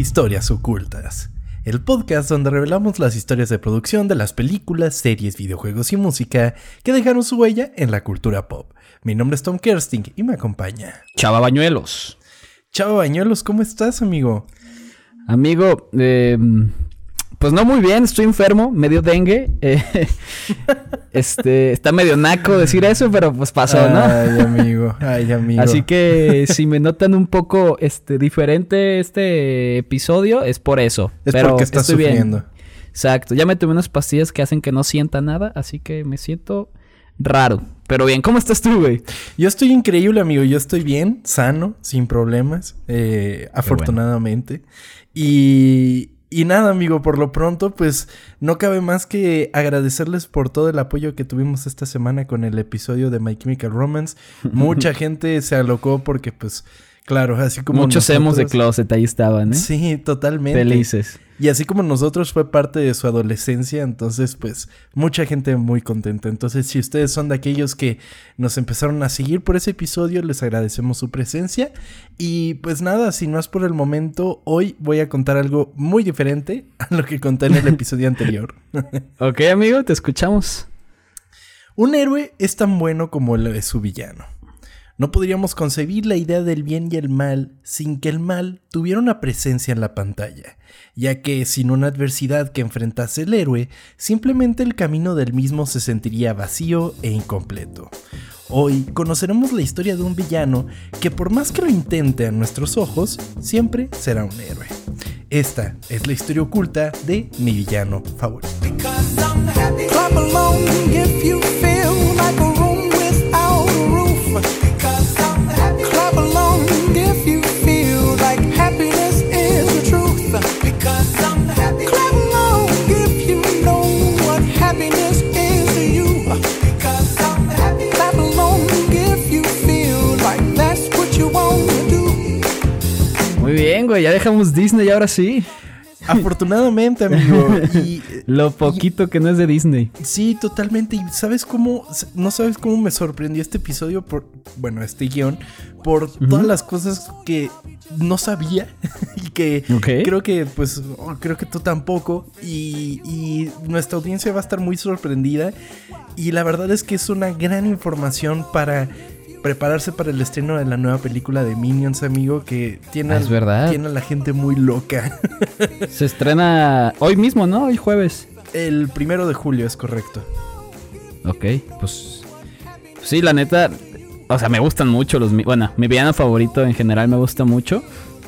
Historias Ocultas, el podcast donde revelamos las historias de producción de las películas, series, videojuegos y música que dejaron su huella en la cultura pop. Mi nombre es Tom Kersting y me acompaña Chava Bañuelos. Chava Bañuelos, ¿cómo estás, amigo? Amigo, eh, pues no muy bien, estoy enfermo, medio dengue. Eh, este, está medio naco decir eso, pero pues pasó, ¿no? Ay, amigo, ay, amigo. Así que si me notan un poco este, diferente este episodio, es por eso. Es pero porque estás estoy bien. sufriendo. Exacto, ya me tomé unas pastillas que hacen que no sienta nada, así que me siento raro. Pero bien, ¿cómo estás tú, güey? Yo estoy increíble, amigo. Yo estoy bien, sano, sin problemas, eh, afortunadamente. Y, y nada, amigo, por lo pronto, pues no cabe más que agradecerles por todo el apoyo que tuvimos esta semana con el episodio de My Chemical Romance. Mucha gente se alocó porque, pues, claro, así como. Muchos hemos de closet ahí estaban, ¿eh? Sí, totalmente. Felices. Y así como nosotros fue parte de su adolescencia, entonces pues mucha gente muy contenta. Entonces si ustedes son de aquellos que nos empezaron a seguir por ese episodio, les agradecemos su presencia. Y pues nada, sin más por el momento, hoy voy a contar algo muy diferente a lo que conté en el episodio anterior. Ok, amigo, te escuchamos. Un héroe es tan bueno como lo es su villano. No podríamos concebir la idea del bien y el mal sin que el mal tuviera una presencia en la pantalla, ya que sin una adversidad que enfrentase el héroe, simplemente el camino del mismo se sentiría vacío e incompleto. Hoy conoceremos la historia de un villano que por más que lo intente a nuestros ojos, siempre será un héroe. Esta es la historia oculta de mi villano favorito. Güey, ya dejamos Disney ahora sí. Afortunadamente, amigo. Y Lo poquito que no es de Disney. Sí, totalmente. Y sabes cómo, no sabes cómo me sorprendió este episodio por, bueno, este guion, por todas las cosas que no sabía y que creo que, pues, oh, creo que tú tampoco. Y, y nuestra audiencia va a estar muy sorprendida. Y la verdad es que es una gran información para prepararse para el estreno de la nueva película de Minions, amigo, que tiene, Ah, es verdad. tiene a la gente muy loca. Se estrena hoy mismo, ¿no? Hoy jueves. el primero de julio, es correcto. Ok, pues. Sí, la neta. O sea, me gustan mucho los. Bueno, mi villano favorito en general me gusta mucho.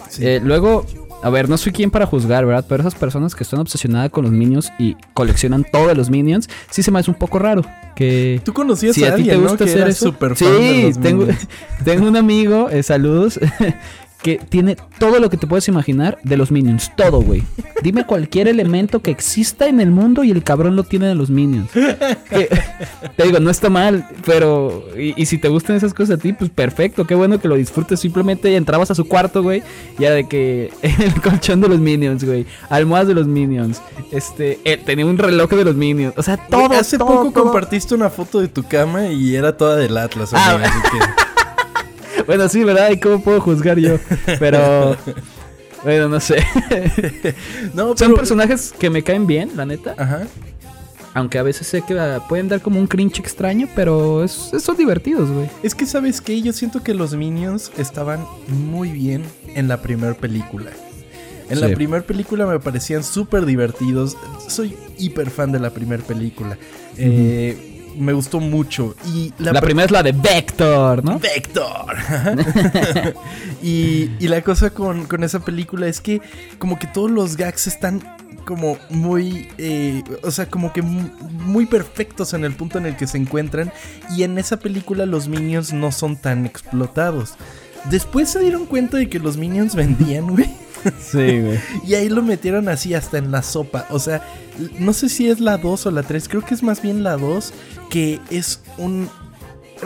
Sí. Eh, luego, a ver, no soy quien para juzgar, ¿verdad? Pero esas personas que están obsesionadas con los minions y coleccionan todos los minions, sí se me hace un poco raro. Que. Tú conocías Si a, a ti alguien, te ¿no? gusta Que hacer era eso. súper Sí, fan de los tengo, tengo un amigo, eh, saludos, que tiene todo lo que te puedes imaginar de los Minions. Todo, güey. Dime cualquier elemento que exista en el mundo y el cabrón lo tiene de los Minions. Que, te digo, no está mal, pero. Y, y si te gustan esas cosas a ti, pues perfecto, qué bueno que lo disfrutes. Simplemente entrabas a su cuarto, güey, ya de que el colchón de los Minions, güey, almohadas de los Minions, este, eh, tenía un reloj de los Minions, o sea, todo. Hace todo, poco todo. compartiste una foto de tu cama y era toda del Atlas, Ah, amigo, así que- Bueno, sí, ¿verdad? ¿Y cómo puedo juzgar yo? Pero. Bueno, no sé. No, Son personajes que me caen bien, la neta. Ajá. Aunque a veces sé que ah, pueden dar como un cringe extraño, pero es- son divertidos, güey. Es que, ¿sabes qué? Yo siento que los Minions estaban muy bien en la primera película. En la primera película me parecían súper divertidos. Soy hiper fan de la primera película. Eh, me gustó mucho. Y La, primera es la de Vector, ¿no? Vector. y, y la cosa con, con esa película es que como que todos los gags están como muy, eh, o sea, como que mu- muy perfectos en el punto en el que se encuentran. Y en esa película los minions no son tan explotados. Después se dieron cuenta de que los minions vendían, güey. Sí, güey. Y ahí lo metieron así hasta en la sopa. O sea, no sé si es la 2 o la 3. Creo que es más bien la 2. Que es un,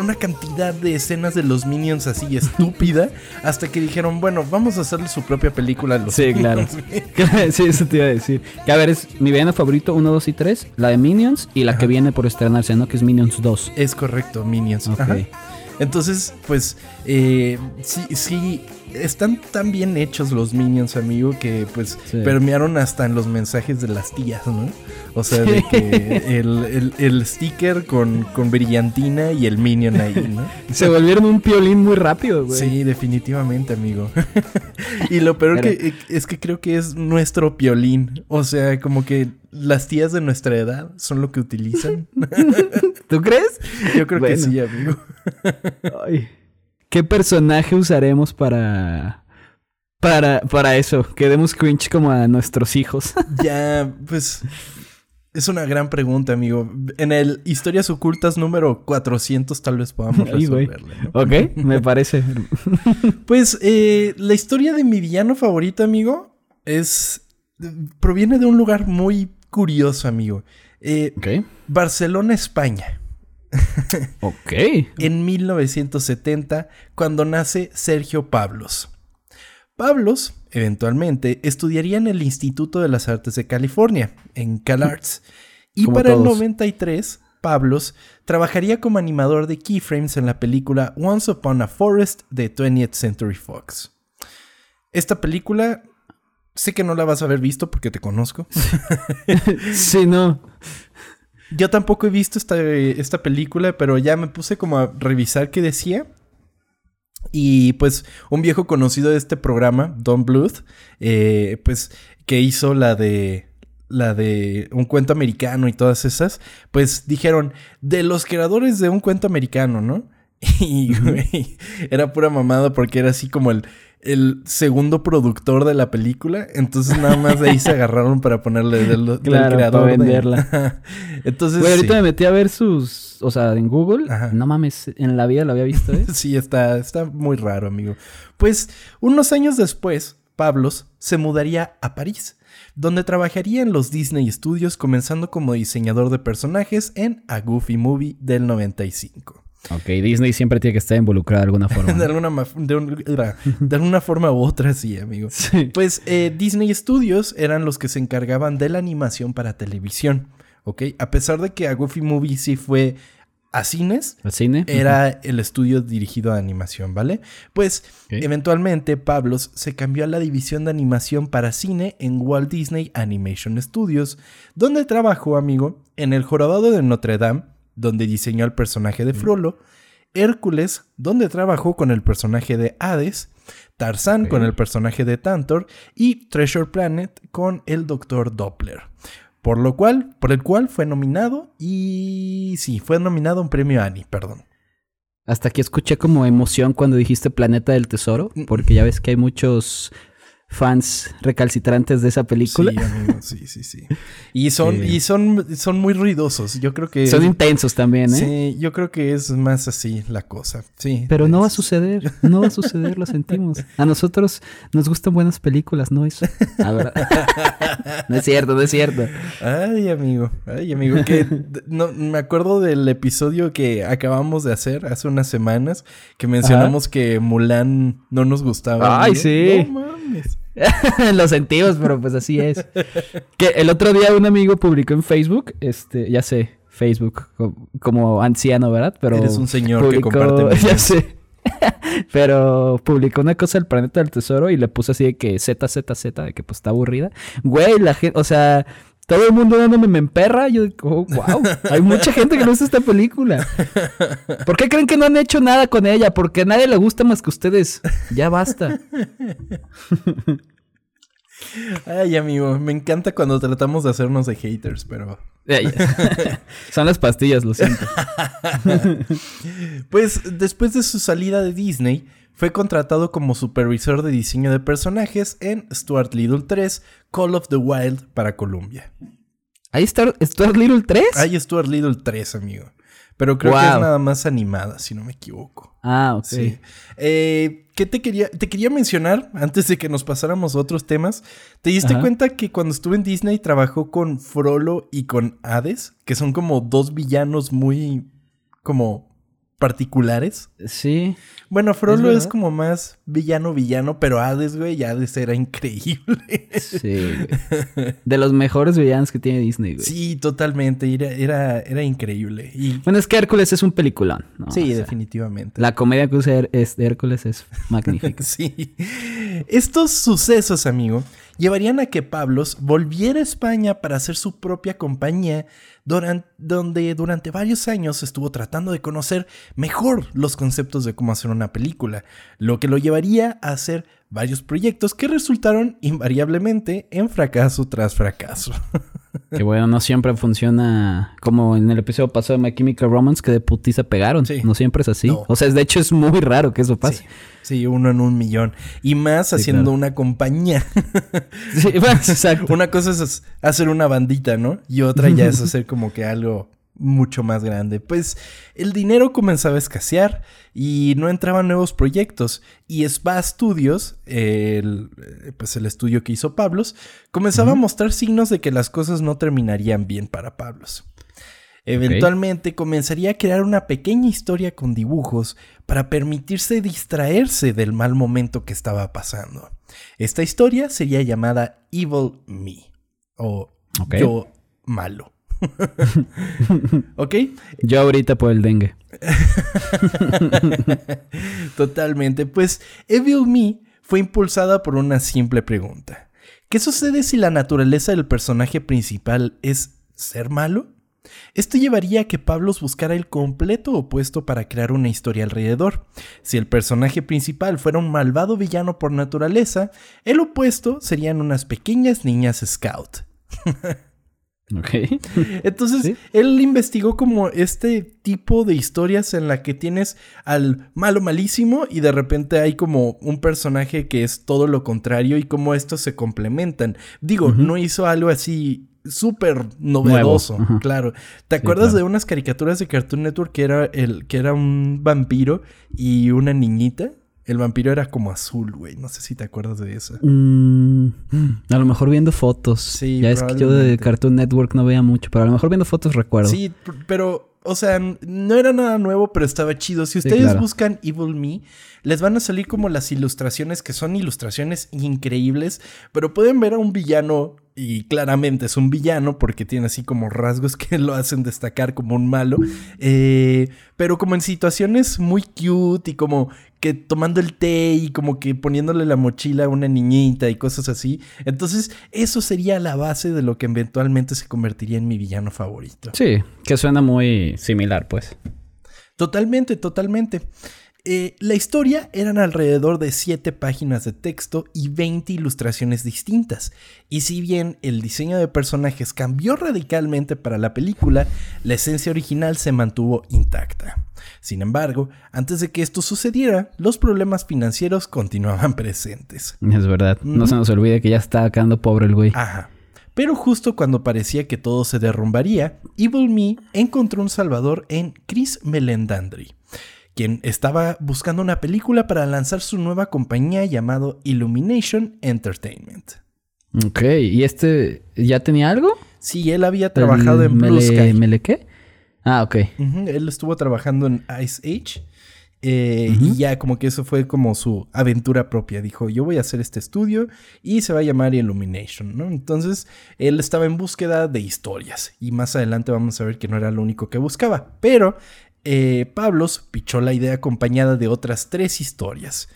una cantidad de escenas de los Minions así estúpida. hasta que dijeron, bueno, vamos a hacerle su propia película a los Sí, claro. Minions". sí, eso te iba a decir. Que a ver, es mi villano favorito 1, 2 y 3, la de Minions y la que viene por estrenarse, ¿no? Que es Minions 2. es correcto, Minions. Ok. Ajá. Entonces, pues, eh, sí, sí, están tan bien hechos los Minions, amigo, que pues Sí. permearon hasta en los mensajes de las tías, ¿no? O sea, de que el, el- el sticker con, con brillantina y el Minion ahí, ¿no? Se volvieron un piolín muy rápido, güey. Sí, definitivamente, amigo. y lo peor Pero- que es que creo que es nuestro piolín. O sea, como que las tías de nuestra edad son lo que utilizan. ¿Tú crees? Yo creo que sí, amigo. Ay. ¿Qué personaje usaremos para. Para, para eso? Que demos cringe como a nuestros hijos. Ya, pues. Es una gran pregunta, amigo. En el Historias Ocultas número 400 tal vez podamos resolverle, ¿no? ¿Ok? Me parece. Pues eh, la historia de mi villano favorito, amigo, es... proviene de un lugar muy curioso, amigo. Eh. Barcelona, España. Ok. en 1970 cuando nace Sergio Pablos. Pablos, eventualmente, estudiaría en el Instituto de las Artes de California, en CalArts. Y Como para el todos. 93, Pablos trabajaría como animador de keyframes en la película Once Upon a Forest de 20th Century Fox. Esta película, sé que no la vas a haber visto porque te conozco. Sí, no. Yo tampoco he visto esta, esta película, pero ya me puse como a revisar qué decía. Y pues un viejo conocido de este programa, Don Bluth, eh, pues que hizo la de la de un cuento americano y todas esas, pues dijeron de los creadores de un cuento americano, ¿no? Y güey, era pura mamada porque era así como el, el segundo productor de la película. Entonces nada más de ahí se agarraron para ponerle del, del Claro, creador. para de- venderla. Entonces Güey, ahorita sí. me metí a ver sus. O sea, en Google. Ajá. No mames, en la vida lo había visto, ¿eh? Sí, está, está muy raro, amigo. Pues unos años después, Pablos se mudaría a París, donde trabajaría en los Disney Studios comenzando como diseñador de personajes en A Goofy Movie del 95. Ok, Disney siempre tiene que estar involucrada de alguna forma. De alguna, de, un- de alguna forma u otra, sí, amigo. Sí. Pues eh, Disney Studios eran los que se encargaban de la animación para televisión, ¿ok? A pesar de que A Goofy Movie sí fue a cines, ¿Al cine? era el estudio dirigido a animación, ¿vale? Pues eventualmente Pablos se cambió a la división de animación para cine en Walt Disney Animation Studios, donde trabajó, amigo, en El Jorobado de Notre Dame, donde diseñó el personaje de Frollo, Hércules, donde trabajó con el personaje de Hades, Tarzán Ok. con el personaje de Tantor y Treasure Planet con el Dr. Doppler. Por lo cual, por el cual fue nominado y sí, fue nominado a un premio Annie, perdón. Hasta aquí escuché como emoción cuando dijiste Planeta del Tesoro, Mm. porque ya ves que hay muchos fans recalcitrantes de esa película. Sí, amigo, sí, sí, sí. Y son, Sí. y son, son muy ruidosos. Yo creo que. Son intensos también, ¿eh? Sí, yo creo que es más así la cosa. Sí. Pero no va a suceder, no va a suceder, lo sentimos. A nosotros nos gustan buenas películas, ¿no eso? Ah, ¿verdad? no es cierto, no es cierto. Ay, amigo. Ay, amigo. Que no, me acuerdo del episodio que acabamos de hacer hace unas semanas. Que mencionamos que Mulan no nos gustaba. Ay, amigo. sí. No mames. lo sentimos, pero pues así es. Que el otro día un amigo publicó en Facebook, este, ya sé, Facebook, co- como anciano, ¿verdad? Pero Eres un señor que comparte. Ya sé. Pero publicó una cosa del planeta del tesoro y le puso así de que Z, Z, Z, de que pues está aburrida. Güey, la gente, o sea, todo el mundo dándome me emperra. Yo digo, wow, hay mucha gente que no gusta esta película. ¿Por qué creen que no han hecho nada con ella? Porque a nadie le gusta más que ustedes. Ya basta. Ay, amigo. Me encanta cuando tratamos de hacernos de haters, pero. Son las pastillas, lo siento. Pues después de su salida de Disney, fue contratado como supervisor de diseño de personajes en Stuart Little 3, Call of the Wild para Columbia. Ahí está Stuart Little 3. Hay Stuart Little 3, amigo. Pero creo que es nada más animada, si no me equivoco. Ah, ok. Sí. Eh, ¿Qué te quería, te quería mencionar antes de que nos pasáramos a otros temas? ¿Te diste Ajá. cuenta que cuando estuve en Disney trabajó con Frollo y con Hades? Que son como dos villanos muy como particulares. Sí. Bueno, Frollo verdad. es, como más villano, villano, pero Hades, güey, Hades era increíble. Sí, güey. De los mejores villanos que tiene Disney, güey. Sí, totalmente, era, era, era increíble. Y, Bueno, es que Hércules es un peliculón. ¿no? sí, O sea, definitivamente. La comedia que usa Her- es- de Hércules es magnífica. Sí. Estos sucesos, amigo, llevarían a que Pablos volviera a España para hacer su propia compañía, donde durante varios años estuvo tratando de conocer mejor los conceptos de cómo hacer una película, lo que lo llevaría a hacer varios proyectos que resultaron invariablemente en fracaso tras fracaso. que bueno, no siempre funciona como en el episodio pasado de My Chemical Romance que de putiza pegaron. Sí. No siempre es así. No. O sea, de hecho es muy raro que eso pase. Sí, sí, uno en un millón. Y más haciendo claro. una compañía. Sí, bueno, exacto. Una cosa es hacer una bandita, ¿no? Y otra ya es hacer como que algo mucho más grande. Pues el dinero comenzaba a escasear y no entraban nuevos proyectos. Y Spa Studios, el, eh, pues el estudio que hizo Pablos, comenzaba a mostrar signos de que las cosas no terminarían bien para Pablos. Eventualmente comenzaría a crear una pequeña historia con dibujos para permitirse distraerse del mal momento que estaba pasando. Esta historia sería llamada Evil Me o. Yo Malo. ¿Ok? Yo ahorita por el dengue. Totalmente. Pues Evil Me fue impulsada por una simple pregunta. ¿Qué sucede si la naturaleza del personaje principal es ser malo? Esto llevaría a que Pablos buscara el completo opuesto para crear una historia alrededor. Si el personaje principal fuera un malvado villano por naturaleza, el opuesto serían unas pequeñas niñas scout. Ok. Entonces, Sí. él investigó como este tipo de historias en la que tienes al malo malísimo y de repente hay como un personaje que es todo lo contrario y cómo estos se complementan. Digo, no hizo algo así súper novedoso, Nuevo, claro. ¿Te acuerdas claro. de unas caricaturas de Cartoon Network que era el que era un vampiro y una niñita? El vampiro era como azul, güey. No sé si te acuerdas de eso. Mm, a lo mejor viendo fotos. Sí, ya es que yo de. Cartoon Network no veía mucho, pero a lo mejor viendo fotos recuerdo. Sí, pero, o sea, no era nada nuevo, pero estaba chido. Si ustedes claro. buscan Evil Me, les van a salir como las ilustraciones, que son ilustraciones increíbles, pero pueden ver a un villano, y claramente es un villano, porque tiene así como rasgos que lo hacen destacar como un malo, eh, pero como en situaciones muy cute y como que tomando el té y como que poniéndole la mochila a una niñita y cosas así. Entonces, eso sería la base de lo que eventualmente se convertiría en mi villano favorito. Sí, que suena muy similar, pues. Totalmente, totalmente. Eh, la historia eran alrededor de 7 páginas de texto y 20 ilustraciones distintas. Y si bien el diseño de personajes cambió radicalmente para la película, la esencia original se mantuvo intacta. Sin embargo, antes de que esto sucediera, los problemas financieros continuaban presentes. Es verdad. No se nos olvide que ya está quedando pobre el güey. Ajá. Pero justo cuando parecía que todo se derrumbaría, Evil Me encontró un salvador en Chris Melendandri, quien estaba buscando una película para lanzar su nueva compañía llamado Illumination Entertainment. Ok, ¿y este ya tenía algo? Sí, él había trabajado ¿El en Blue Mele- Sky. ¿Mele qué? Ah, ok. Él estuvo trabajando en Ice Age. eh, Y ya como que eso fue como su aventura propia. Dijo, yo voy a hacer este estudio y se va a llamar Illumination, ¿no? Entonces, él estaba en búsqueda de historias. Y más adelante vamos a ver que no era lo único que buscaba. Pero eh, Pablos pichó la idea acompañada de otras tres historias.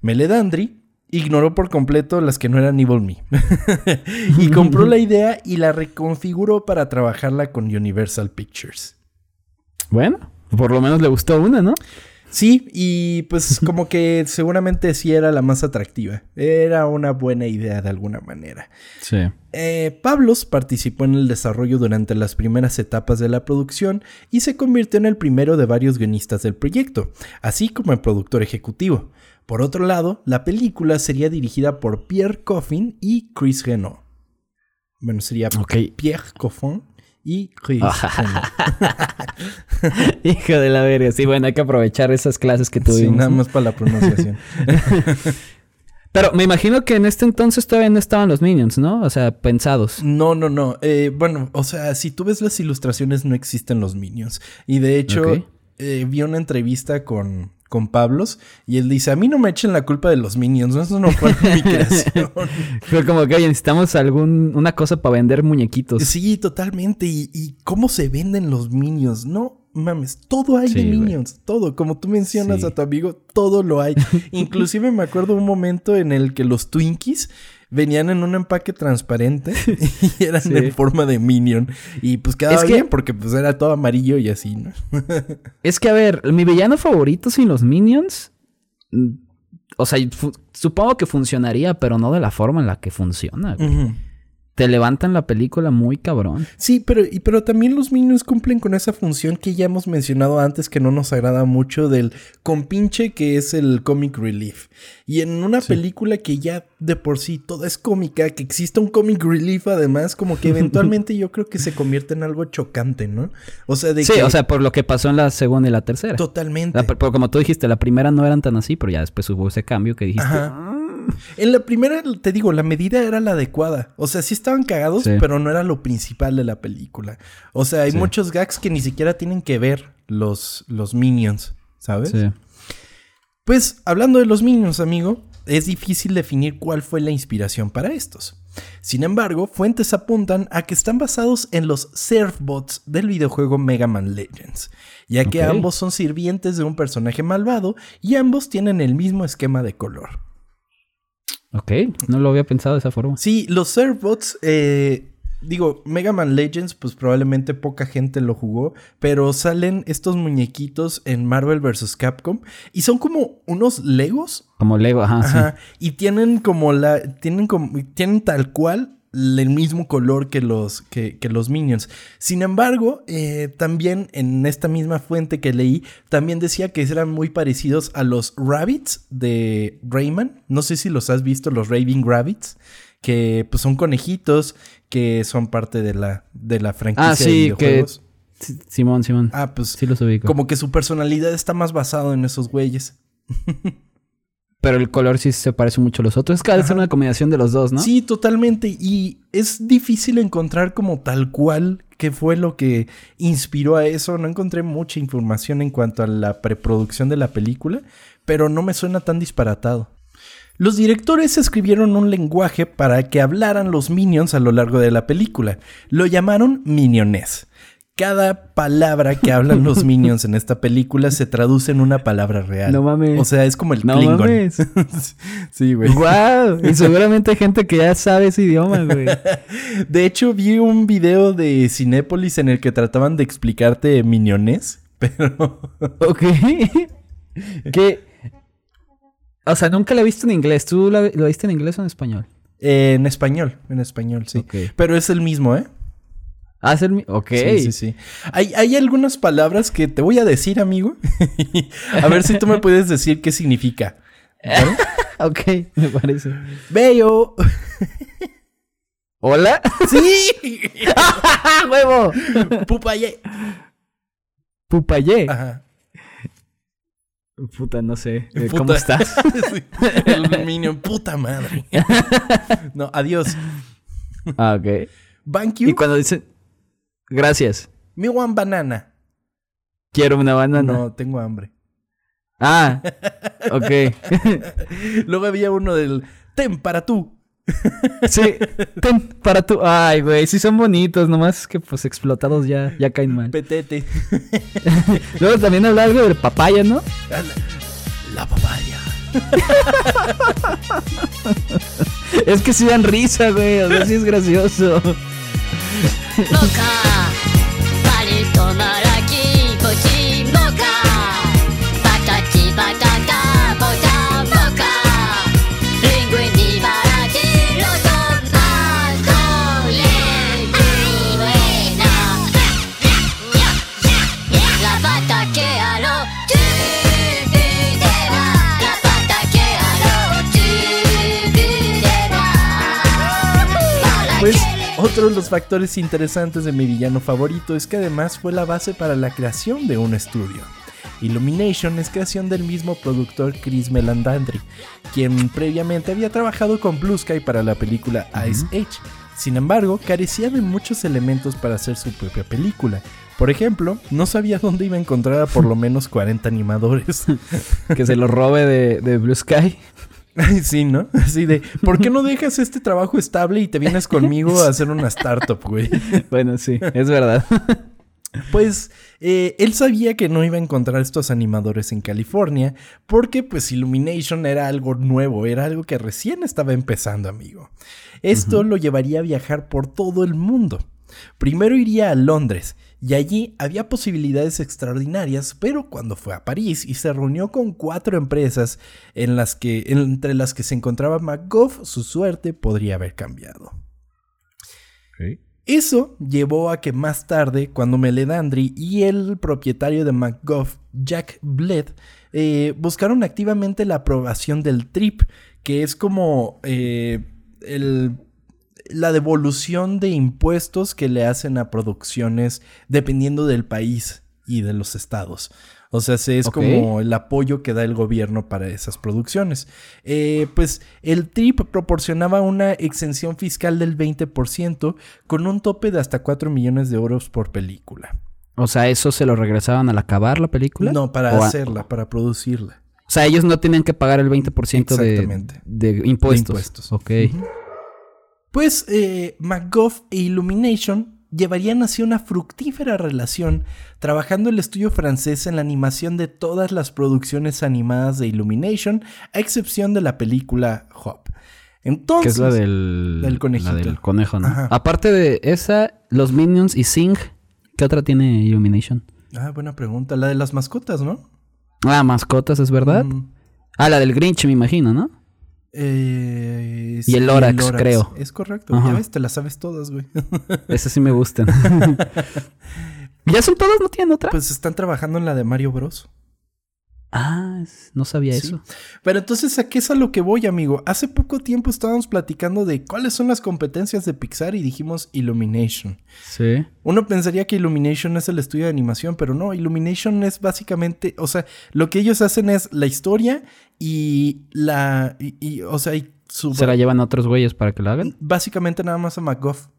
Meledandri ignoró por completo las que no eran Evil Me. y compró la idea y la reconfiguró para trabajarla con Universal Pictures. Bueno, por lo menos le gustó una, ¿no? Sí, y pues como que seguramente sí era la más atractiva. Era una buena idea de alguna manera. Sí. Eh, Pablos participó en el desarrollo durante las primeras etapas de la producción y se convirtió en el primero de varios guionistas del proyecto, así como el productor ejecutivo. Por otro lado, la película sería dirigida por Pierre Coffin y Chris Renault. Bueno, sería. Pierre Coffin y. Hijo de la verga. Sí, bueno, hay que aprovechar esas clases que Sí, tuvimos. nada ¿no? más para la pronunciación. Pero me imagino que en este entonces todavía no estaban los Minions, ¿no? O sea, pensados. No, no, no. Eh, bueno, o sea, si tú ves las ilustraciones no existen los minions. Y de hecho, eh, vi una entrevista con, con Pablos y él dice, a mí no me echen la culpa de los Minions, ¿no? eso no fue mi creación. Fue como que, oye, necesitamos algún, una cosa para vender muñequitos. sí, totalmente. ¿Y, y cómo se venden los Minions? No mames, todo hay de Sí. Minions, todo. Como tú mencionas Sí. a tu amigo, todo lo hay. Inclusive me acuerdo un momento en el que los Twinkies venían en un empaque transparente y eran Sí. en forma de Minion. Y pues quedaba Es que- bien porque pues era todo amarillo y así, ¿no? Es que, a ver, mi villano favorito sin los minions. mm, O sea, supongo que funcionaría, pero no de la forma en la que funciona. güey. Te levantan la película muy cabrón. Sí, pero, y, pero también los Minions cumplen con esa función que ya hemos mencionado antes que no nos agrada mucho del compinche que es el comic relief. Y en una película que ya de por sí toda es cómica, que exista un comic relief además, como que eventualmente yo creo que se convierte en algo chocante, ¿no? O sea, de Sí, que... o sea, por lo que pasó en la segunda y la tercera. Totalmente. La- pero como tú dijiste, la primera no eran tan así, pero ya después hubo ese cambio que dijiste. Ajá. En la primera, te digo, la medida era la adecuada. O sea, sí estaban cagados, Sí. pero no era lo principal de la película. O sea, hay Sí. muchos gags que ni siquiera tienen que ver los, los minions, ¿sabes? Sí. Pues, hablando de los minions, amigo, es difícil definir cuál fue la inspiración para estos. Sin embargo, fuentes apuntan a que están basados en los Surfbots del videojuego Mega Man Legends, ya que ambos son sirvientes de un personaje malvado y ambos tienen el mismo esquema de color. Ok, no lo había pensado de esa forma. Sí, los Surfbots, eh, digo, Mega Man Legends, pues probablemente poca gente lo jugó, pero salen estos muñequitos en Marvel vs. Capcom y son como unos Legos. Como Lego, ajá, Ajá, y tienen como la, tienen como, tienen tal cual el mismo color que los, que, que los Minions. Sin embargo, eh, también en esta misma fuente que leí, también decía que eran muy parecidos a los Rabbits de Rayman. No sé si los has visto, los Raving Rabbits, que pues son conejitos que son parte de la, de la franquicia Ah, de sí, que... videojuegos. Simón, Simón. Ah, pues Sí los ubico. como que su personalidad está más basado en esos güeyes. Pero el color sí se parece mucho a los otros. Es que ser una combinación de los dos, ¿no? Sí, totalmente. Y es difícil encontrar como tal cual qué fue lo que inspiró a eso. No encontré mucha información en cuanto a la preproducción de la película, pero no me suena tan disparatado. Los directores escribieron un lenguaje para que hablaran los minions a lo largo de la película. Lo llamaron minionés. Cada palabra que hablan los minions en esta película se traduce en una palabra real. No mames. O sea, es como el No Klingon. mames. sí, güey. ¡Wow! Y seguramente hay gente que ya sabe ese idioma, güey. De hecho, vi un video de Cinépolis en el que trataban de explicarte miniones, pero Ok. que. O sea, nunca la he visto en inglés. ¿Tú la, lo viste en inglés o en español? eh, en español, en español, sí. Ok. Pero es el mismo, ¿eh? Ah, es el mi- Ok. Sí, sí, sí. Hay, hay algunas palabras que te voy a decir, amigo. a ver si tú me puedes decir qué significa. ¿Vale? Ok, me parece. Bello. ¿Hola? sí. ¡Ah, huevo! Pupaye. Pupayé. Ajá. Puta, no sé. Eh, Puta. ¿Cómo estás? Sí, El minion, puta madre. no, adiós. ah, ok. Thank you. Y cuando dicen. Gracias. Me want banana. Quiero una banana. No, tengo hambre. Ah, ok. Luego había uno del ten para tú. sí, ten para tú. Ay, güey, sí son bonitos, nomás que pues explotados ya, ya caen mal. Petete. Luego también habla algo del papaya, ¿no? La, la papaya. Es que sí dan risa, güey, o sea, sí es gracioso. 僕は パリとなる otro de los factores interesantes de mi villano favorito es que además fue la base para la creación de un estudio. Illumination es creación del mismo productor Chris Melandandri, quien previamente había trabajado con Blue Sky para la película Ice Age. Sin embargo, carecía de muchos elementos para hacer su propia película, Por ejemplo, no sabía dónde iba a encontrar a por lo menos 40 animadores. Que se lo robe de, de Blue Sky. Sí, ¿no? Así de, ¿por qué no dejas este trabajo estable y te vienes conmigo a hacer una startup, güey? Bueno, sí, es verdad. Pues eh, él sabía que no iba a encontrar estos animadores en California porque pues Illumination era algo nuevo, era algo que recién estaba empezando, amigo. Esto lo llevaría a viajar por todo el mundo. Primero iría a Londres y allí había posibilidades extraordinarias, pero cuando fue a París y se reunió con cuatro empresas en las que, entre las que se encontraba McGough, su suerte podría haber cambiado. Eso llevó a que más tarde, cuando Meledandri y el propietario de McGough, Jack Bled, eh, buscaron activamente la aprobación del TRIP, que es como eh, el- la devolución de impuestos que le hacen a producciones dependiendo del país y de los estados. O sea, se- es como el apoyo que da el gobierno para esas producciones. Eh, pues el TRIP proporcionaba una exención fiscal del 20% con un tope de hasta 4 millones de euros por película. O sea, ¿eso se lo regresaban al acabar la película? No, para a- hacerla, para producirla. O sea, ellos no tenían que pagar el 20% de, de impuestos. De impuestos. Ok. Pues eh, e Illumination llevarían así una fructífera relación, trabajando el estudio francés en la animación de todas las producciones animadas de Illumination, a excepción de la película Hop. Entonces, que es la del, del conejito. la del conejo, ¿no? Ajá. Aparte de esa, los Minions y Sing, ¿qué otra tiene Illumination? Ah, buena pregunta. La de las mascotas, ¿no? Ah, mascotas, ¿es verdad? Mm, Ah, la del Grinch, me imagino, ¿no? Eh, Y el Lorax, creo. Es correcto. Ajá. Ya ves, te las sabes todas, güey. Esas sí me gustan. ¿Ya son todas? ¿No tienen otra? pues están trabajando en la de Mario Bros. ah, no sabía Sí. eso. Pero entonces, ¿a qué es a lo que voy, amigo? Hace poco tiempo estábamos platicando de cuáles son las competencias de Pixar y dijimos Illumination. Sí. Uno pensaría que Illumination es el estudio de animación, pero no, Illumination es básicamente, o sea, lo que ellos hacen es la historia y la, y, y, o sea, y su, ¿Se la llevan a otros güeyes para que la hagan? básicamente nada más a McGough.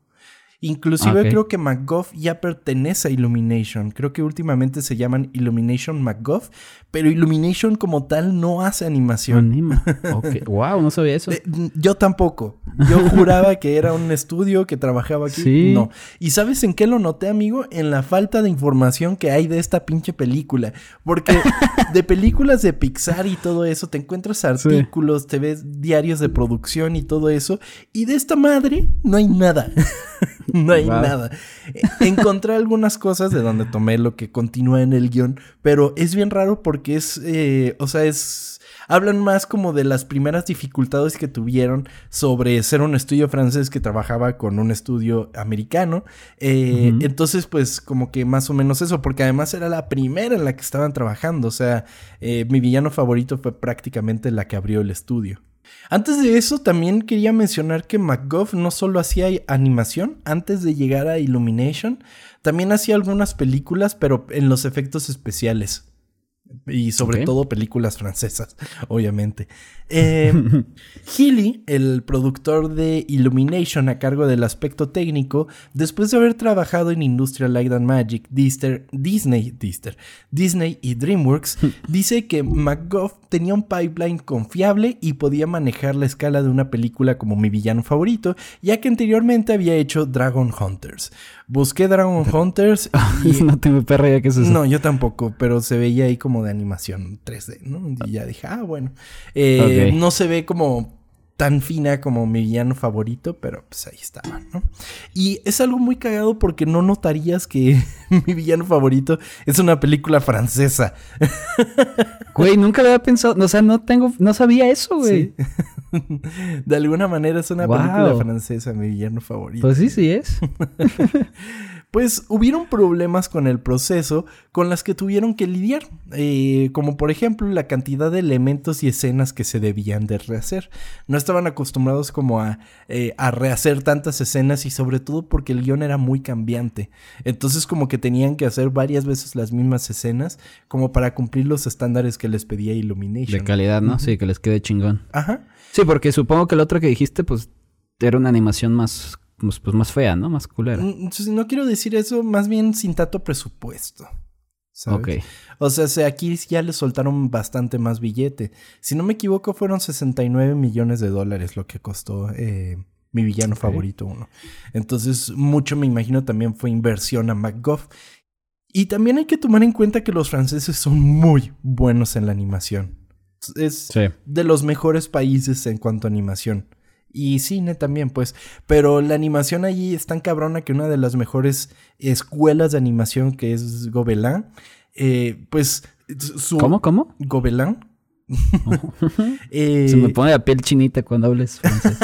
Inclusive Ah, ok. creo que McGough ya pertenece a Illumination. Creo que últimamente se llaman Illumination McGough, pero Illumination como tal no hace animación. Anima. Ok. Wow, no sabía eso. Eh, yo tampoco. Yo juraba que era un estudio que trabajaba aquí. Sí. No. ¿Y sabes en qué lo noté, amigo? En la falta de información que hay de esta pinche película. Porque de películas de Pixar y todo eso, te encuentras artículos, te ves diarios de producción y todo eso. Y de esta madre no hay nada. no hay Wow. nada. Eh, Encontré algunas cosas de donde tomé lo que continúa en el guion, pero es bien raro porque es, eh, o sea, es... Hablan más como de las primeras dificultades que tuvieron sobre ser un estudio francés que trabajaba con un estudio americano. Eh. Entonces, pues como que más o menos eso, porque además era la primera en la que estaban trabajando. O sea, eh, mi villano favorito fue prácticamente la que abrió el estudio. Antes de eso, también quería mencionar que McGough no solo hacía animación antes de llegar a Illumination, también hacía algunas películas, pero en los efectos especiales. Y sobre todo películas francesas, obviamente. Eh, Healy, el productor de Illumination a cargo del aspecto técnico, después de haber trabajado en Industrial Light and Magic, Dister- Disney, Dister- Disney y DreamWorks, dice que McGough tenía un pipeline confiable y podía manejar la escala de una película como mi villano favorito, ya que anteriormente había hecho Dragon Hunters. Busqué Dragon Hunters y no tengo perra idea qué es eso. no, yo tampoco, pero se veía ahí como de animación 3D, ¿no? Y ya dije, ah, bueno. Eh. No se ve como tan fina como mi villano favorito, pero pues ahí estaba, ¿no? Y es algo muy cagado porque no notarías que mi villano favorito es una película francesa. Güey, nunca lo había pensado. O sea, no tengo, no sabía eso, güey. Sí. De alguna manera es una Wow. película francesa, mi villano favorito. Pues sí, sí es. Pues hubieron problemas con el proceso con las que tuvieron que lidiar, eh, como por ejemplo la cantidad de elementos y escenas que se debían de rehacer. No estaban acostumbrados como a, eh, a rehacer tantas escenas y sobre todo porque el guion era muy cambiante. Entonces como que tenían que hacer varias veces las mismas escenas como para cumplir los estándares que les pedía Illumination. De calidad, ¿no? Sí, que les quede chingón. Ajá. Sí, porque supongo que el otro que dijiste, pues, era una animación más pues, pues, más fea, ¿no? Más culera. Mm, Entonces, no quiero decir eso, más bien sin tanto presupuesto. ¿sabes? Ok. O sea, se- aquí ya le soltaron bastante más billete. Si no me equivoco, fueron 69 millones de dólares lo que costó eh, mi villano favorito uno. Entonces, mucho me imagino también fue inversión a MacGuff. Y también hay que tomar en cuenta que los franceses son muy buenos en la animación. Es Sí. de los mejores países en cuanto a animación. Y cine también, pues. Pero la animación allí es tan cabrona que una de las mejores escuelas de animación, que es Gobelin, eh, pues su... ¿Cómo, cómo? Gobelin. Eh, Se me pone la piel chinita cuando hables francés.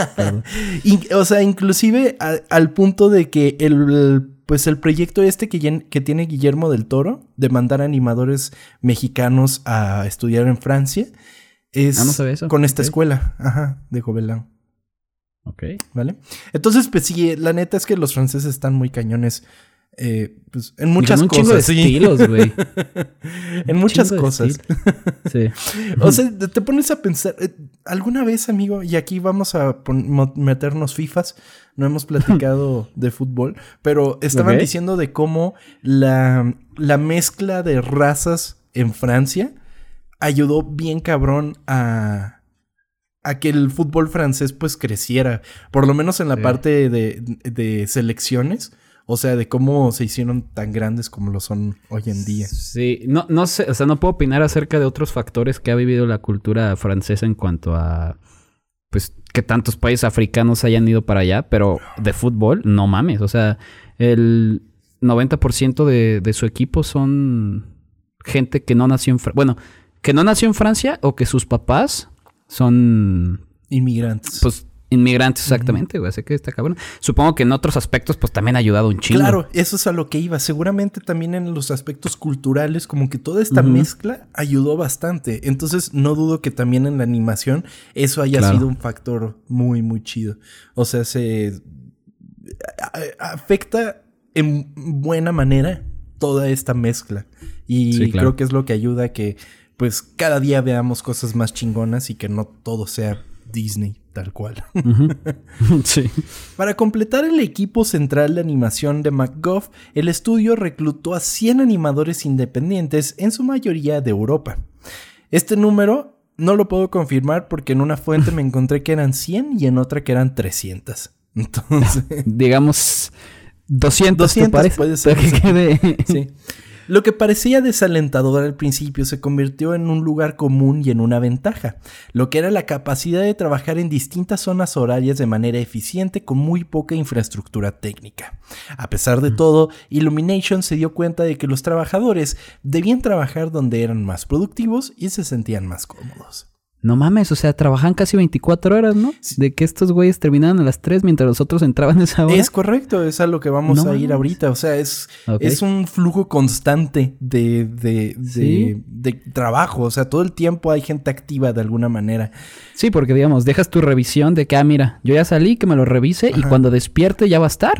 o sea, inclusive a- al punto de que el... Pues el proyecto este que, tiene Guillermo del Toro de mandar animadores mexicanos a estudiar en Francia es Ah, no sabía eso. con esta escuela, ajá, de Gobelin. Ok. ¿Vale? Entonces, pues sí, la neta es que los franceses están muy cañones. Eh, pues, en muchas un chingo de cosas. sí. estilos, güey. en muchas cosas. Sí. O sea, te pones a pensar, eh, alguna vez, amigo, y aquí vamos a meternos FIFAs, no hemos platicado de fútbol, pero estaban diciendo de cómo la, la mezcla de razas en Francia ayudó bien cabrón a, a que el fútbol francés pues creciera, por lo menos en la Sí. parte de, de selecciones, o sea, de cómo se hicieron tan grandes como lo son hoy en día. Sí, no, no sé, o sea, no puedo opinar acerca de otros factores que ha vivido la cultura francesa en cuanto a, pues, que tantos países africanos hayan ido para allá, pero de fútbol, no mames, o sea, el 90% de, de su equipo son gente que no nació en Francia, bueno, que no nació en Francia o que sus papás son, Inmigrantes. pues, inmigrantes exactamente, güey, así que está cabrón. Supongo que en otros aspectos, pues, también ha ayudado un chingo. Claro, eso es a lo que iba. Seguramente también en los aspectos culturales, como que toda esta mezcla ayudó bastante. Entonces, no dudo que también en la animación eso haya Claro. sido un factor muy, muy chido. O sea, se afecta en buena manera toda esta mezcla. Y Sí, claro. creo que es lo que ayuda a que, pues, cada día veamos cosas más chingonas y que no todo sea Disney, tal cual. Sí. Para completar el equipo central de animación de MacGuff, el estudio reclutó a 100 animadores independientes, en su mayoría de Europa. Este número no lo puedo confirmar porque en una fuente me encontré que eran 100 y en otra que eran 300. Entonces, digamos 200, 200 ¿te parece? puede ser, que quede- sí. Lo que parecía desalentador al principio se convirtió en un lugar común y en una ventaja, lo que era la capacidad de trabajar en distintas zonas horarias de manera eficiente con muy poca infraestructura técnica. A pesar de todo, Illumination se dio cuenta de que los trabajadores debían trabajar donde eran más productivos y se sentían más cómodos. No mames, o sea, trabajan casi 24 horas, ¿no? De que estos güeyes terminaban a las 3 mientras los otros entraban a esa hora. Es correcto, es a lo que vamos No a ir ahorita. O sea, es, es un flujo constante de, de, de- Sí. de trabajo. O sea, todo el tiempo hay gente activa de alguna manera. Sí, porque digamos, dejas tu revisión de que, ah, mira, yo ya salí, que me lo revise y cuando despierte ya va a estar.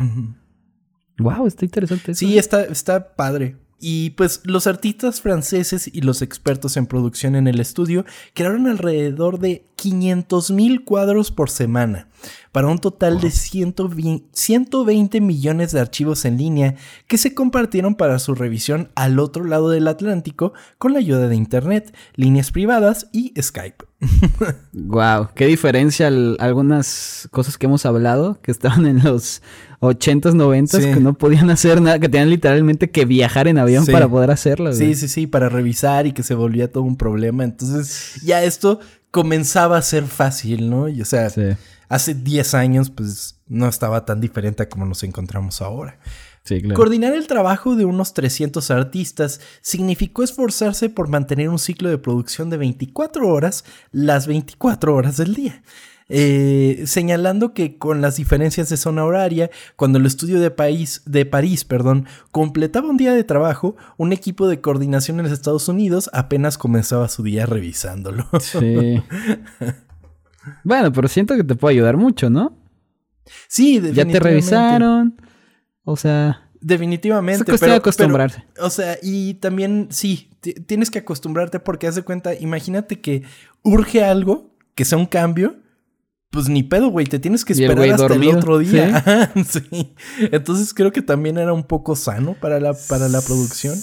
Wow, está interesante. eso. Sí, está, está padre. Y pues los artistas franceses y los expertos en producción en el estudio crearon alrededor de 500 mil cuadros por semana, para un total de 120, 120 millones de archivos en línea que se compartieron para su revisión al otro lado del Atlántico con la ayuda de Internet, líneas privadas y Skype. Wow, qué diferencia al- algunas cosas que hemos hablado que estaban en los 80s, 90s, Sí. que no podían hacer nada, que tenían literalmente que viajar en avión Sí. para poder hacerlo. Sí, güey. sí, sí, para revisar y que se volvía todo un problema. Entonces ya esto comenzaba a ser fácil, ¿no? Y, o sea, Sí. Hace 10 años pues no estaba tan diferente a como nos encontramos ahora. Sí, claro. Coordinar el trabajo de unos 300 artistas significó esforzarse por mantener un ciclo de producción de 24 horas las 24 horas del día. Eh, señalando que con las diferencias de zona horaria, cuando el estudio de, país, de París perdón, completaba un día de trabajo, un equipo de coordinación en los Estados Unidos apenas comenzaba su día revisándolo. Sí. bueno, pero siento que te puede ayudar mucho, ¿no? sí, Ya te definitivamente. revisaron. O sea, Definitivamente. Es cuestión de acostumbrarse. o sea, y también sí, ti- tienes que acostumbrarte porque haz de cuenta, imagínate que urge algo, que sea un cambio, pues ni pedo, güey, te tienes que el esperar hasta dormido, el otro día. Sí. Entonces creo que también era un poco sano para la, para la producción.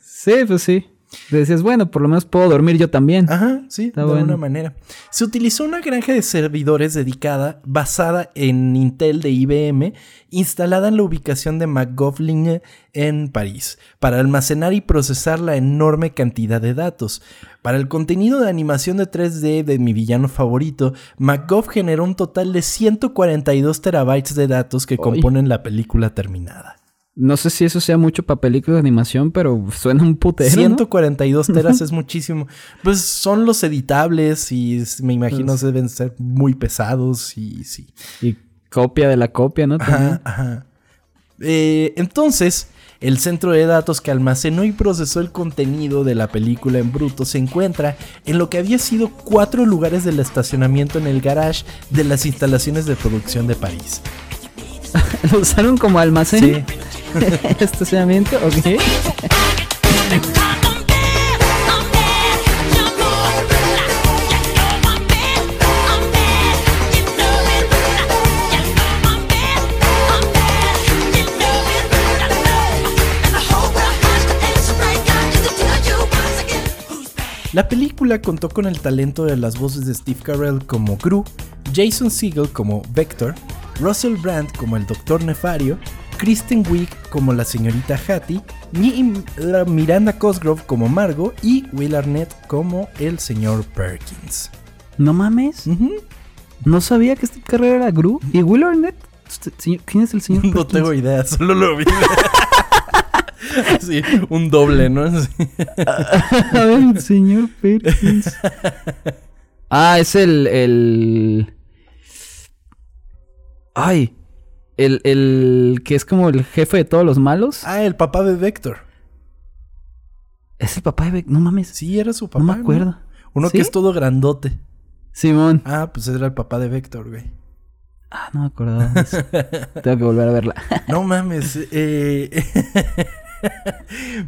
Sí, pues sí. Decías, bueno, por lo menos puedo dormir yo también. Ajá, sí, Está de bueno. alguna manera. Se utilizó una granja de servidores dedicada, basada en Intel de IBM, instalada en la ubicación de McGoughlin en París, para almacenar y procesar la enorme cantidad de datos. Para el contenido de animación de 3D de mi villano favorito, McGough generó un total de 142 terabytes de datos que componen la película terminada. No sé si eso sea mucho para películas de animación, pero suena un putero, ¿no? 142 teras es muchísimo. Pues son los editables y me imagino Pues- deben ser muy pesados y sí. Y copia de la copia, ¿no? Ajá, ajá. Eh, entonces, el centro de datos que almacenó y procesó el contenido de la película en bruto se encuentra en lo que había sido cuatro lugares del estacionamiento en el garage de las instalaciones de producción de París. ¿Lo usaron como almacén? Estacionamiento, ok. La película contó con el talento de las voces de Steve Carell como Gru, Jason Segel como Vector, Russell Brand como el Doctor Nefario, Kristen Wiig como la señorita Hattie, Miranda Cosgrove como Margot y Will Arnett como el señor Perkins. No mames. No sabía que esta carrera era Gru. ¿Y Will Arnett? Este ¿Quién es el señor? No Perkins? tengo idea, solo lo vi. Sí, un doble, ¿no? Sí. A ver, el señor Perkins. Ah, es el. el... Ay. El, el que es como el jefe de todos los malos. Ah, el papá de Vector. Es el papá de Beck. No mames. Sí, era su papá. no me acuerdo. Uno ¿Sí? que es todo grandote. Simón. Ah, pues era el papá de Vector, güey. Ah, no me acordaba de eso. Tengo que volver a verla. No mames. eh,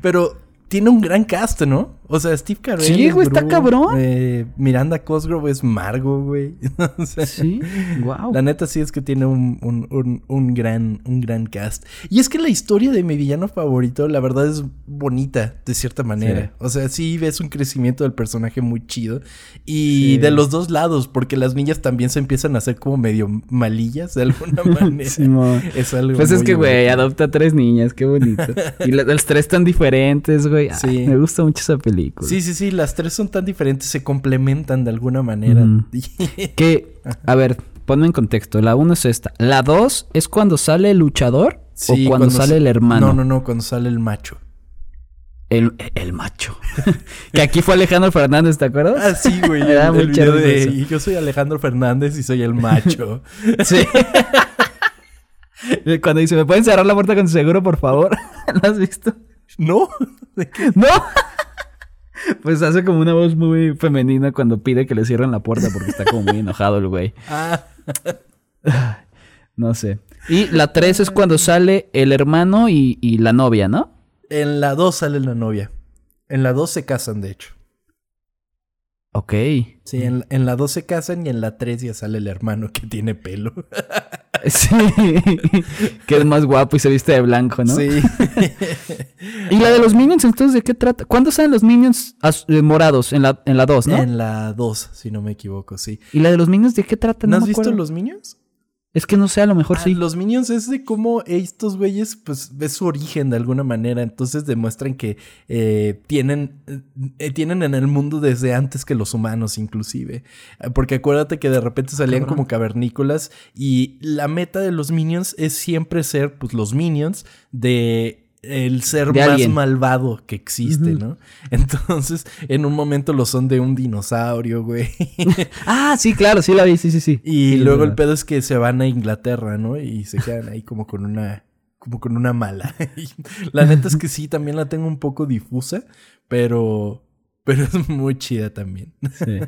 Pero tiene un gran cast, ¿no? O sea, Steve Carell. Sí, güey, está cabrón. eh, Miranda Cosgrove es Margo, güey. O sea, Sí, wow. La neta sí es que tiene un, un- un- un gran, un gran cast. Y es que la historia de mi villano favorito, la verdad, es bonita, de cierta manera. Sí. O sea, sí ves un crecimiento del personaje muy chido. Y Sí. de los dos lados, porque las niñas también se empiezan a hacer como medio malillas de alguna manera. Simón. Es algo Pues es que, güey, adopta a tres niñas, qué bonito. Y la- las tres tan diferentes, güey. Ay, Sí. Me gusta mucho esa película. Sí, sí, sí, las tres son tan diferentes, se complementan de alguna manera. Que, a ver, ponme en contexto. La uno es esta. La dos es cuando sale el luchador Sí, o cuando, sale sa- el hermano. No, no, no, cuando sale el macho. El, el macho. que aquí fue Alejandro Fernández, ¿te acuerdas? Ah, sí, güey. Me da mucha de, y yo soy Alejandro Fernández y soy el macho. Sí. cuando dice, ¿me pueden cerrar la puerta con seguro, por favor? ¿Lo has visto? ¿No? ¿De qué? ¡No! Pues hace como una voz muy femenina cuando pide que le cierren la puerta porque está como muy enojado el güey. Ah, No sé. Y la tres es cuando sale el hermano y, y la novia, ¿no? en la 2 sale la novia. En la 2 se casan, de hecho. Ok. Sí, en, en la 2 se casan y en la 3 ya sale el hermano que tiene pelo. Sí. que es más guapo y se viste de blanco, ¿no? Sí. Y la de los Minions, entonces, ¿de qué trata? ¿Cuándo salen los Minions eh, morados? En la, en la 2, ¿no? En la 2, si no me equivoco, sí. ¿Y la de los Minions de qué trata? ¿No, has me visto los Minions? Es que no sé, a lo mejor Ah, sí. Los Minions es de cómo estos güeyes, pues, ves su origen de alguna manera. Entonces demuestran que eh, tienen, eh, tienen en el mundo desde antes que los humanos, inclusive. Eh, Porque acuérdate que de repente salían Cabrón. como cavernícolas. Y la meta de los Minions es siempre ser, pues, los Minions de el ser más alguien. malvado que existe. ¿no? Entonces, en un momento lo son de un dinosaurio, güey. Ah, sí, claro, sí la vi, sí, sí, sí. Y Sí, luego el pedo es que se van a Inglaterra, ¿no? Y se quedan ahí como con una. como con una mala. La neta es que sí, también la tengo un poco difusa, pero. Pero es muy chida también. Sí.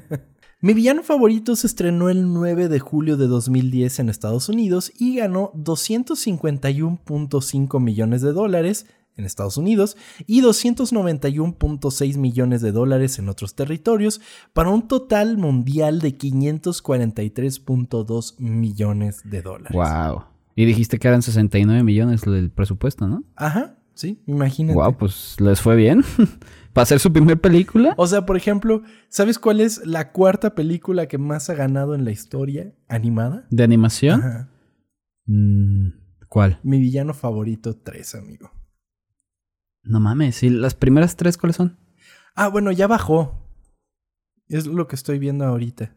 Mi villano favorito se estrenó el 9 de julio de 2010 en Estados Unidos y ganó 251.5 millones de dólares en Estados Unidos y 291.6 millones de dólares en otros territorios, para un total mundial de 543.2 millones de dólares. Wow. Y dijiste que eran 69 millones del presupuesto, ¿no? Ajá, sí, imagínate. Wow, pues les fue bien. Para hacer su primer película. O sea, por ejemplo, ¿sabes cuál es la cuarta película que más ha ganado en la historia animada? ¿De animación? Ajá. Mm, ¿Cuál? Mi villano favorito 3, amigo. No mames. ¿Y las primeras tres cuáles son? Ah, bueno, ya bajó. Es lo que estoy viendo ahorita.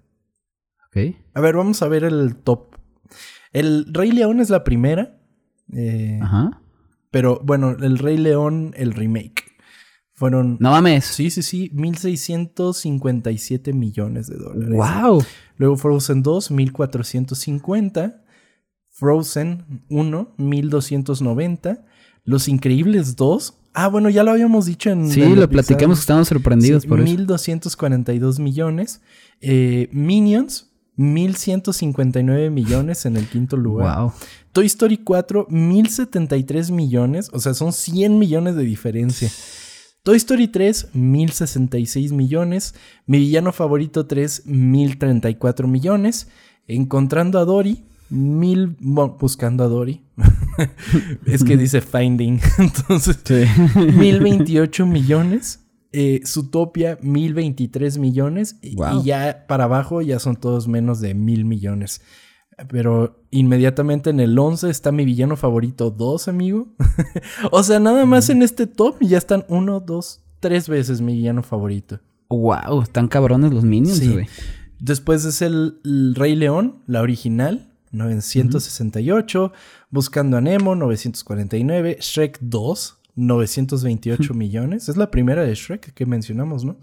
Ok. A ver, vamos a ver el top. El Rey León es la primera. eh, Ajá. pero bueno, el Rey León, el remake. Fueron. No mames. Sí, sí, sí. 1.657 millones de dólares. Wow. Luego Frozen 2, 1450. Frozen 1, 1290. Los Increíbles 2. Ah, bueno, ya lo habíamos dicho en. Sí, en lo platicamos, estábamos sorprendidos Sí, por eso. 1242 millones. Eh, Minions, 1159 millones en el quinto lugar. Wow. Toy Story 4, 1073 millones. O sea, son 100 millones de diferencia. Toy Story 3, 1066 millones. Mi villano favorito 3, 1034 millones. Encontrando a Dory, mil. bueno, buscando a Dory. es que dice Finding. Entonces, Sí. 1028 millones. Eh, Zootopia, 1023 millones. Wow. y ya para abajo ya son todos menos de mil millones. Pero inmediatamente en el 11 está mi villano favorito 2, amigo. o sea, nada más en este top ya están 1, 2, 3 veces mi villano favorito. Wow, están cabrones los minions, Sí. güey. Después es el, el Rey León, la original, 968. Buscando a Nemo, 949. Shrek 2, 928 millones. Es la primera de Shrek que mencionamos, ¿no?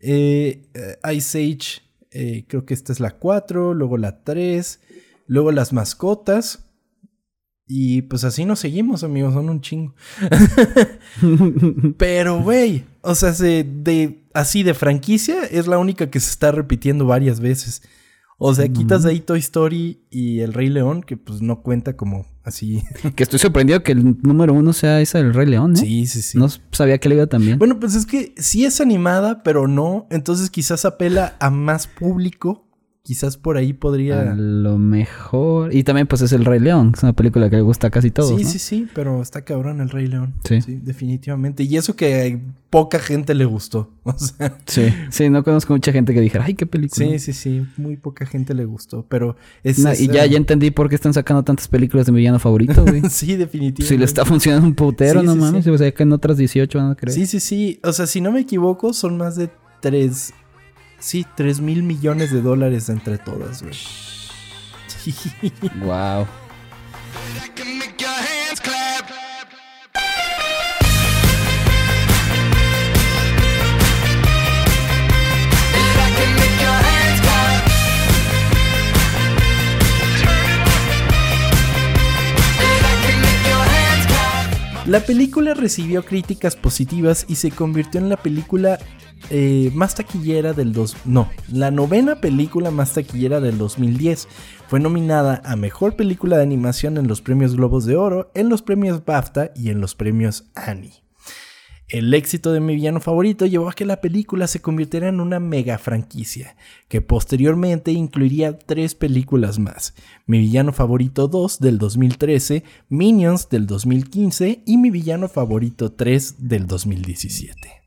Eh, eh, Ice Age, eh, creo que esta es la 4. Luego la 3. Luego las mascotas. Y pues así nos seguimos, amigos, son un chingo. Pero, güey, o sea, se- de, así de franquicia es la única que se está repitiendo varias veces. O sea, quitas de ahí Toy Story y El Rey León, que pues no cuenta como así. Que estoy sorprendido que el número uno sea esa del Rey León, ¿eh? Sí, sí, sí. No sabía que le iba tan bien. Bueno, pues es que sí es animada, pero no. Entonces quizás apela a más público. Quizás por ahí podría... A lo mejor. Y también, pues, es el Rey León. Es una película que le gusta a casi todos. sí, ¿no? sí, sí, pero está cabrón el Rey León. Sí. definitivamente. Y eso que poca gente le gustó. O sea, Sí. Sí, no conozco mucha gente que dijera, ay, qué película. sí, sí, sí. Muy poca gente le gustó. Pero es. No, y ya, ya entendí por qué están sacando tantas películas de mi villano favorito, güey. sí, definitivamente. si le está funcionando un putero, Sí, no sí, mames. sí. O sea, que en otras 18 van a creer. Sí, sí, sí. O sea, si no me equivoco, son más de tres. Sí, tres mil millones de dólares entre todas, güey. Wow. La película recibió críticas positivas y se convirtió en la película eh, más taquillera del dos... No, la novena película más taquillera del 2010. Fue nominada a Mejor Película de Animación en los Premios Globos de Oro, en los Premios BAFTA y en los Premios Annie. El éxito de mi villano favorito llevó a que la película se convirtiera en una mega franquicia, que posteriormente incluiría tres películas más. Mi villano favorito 2 del 2013, Minions del 2015 y mi villano favorito 3 del 2017.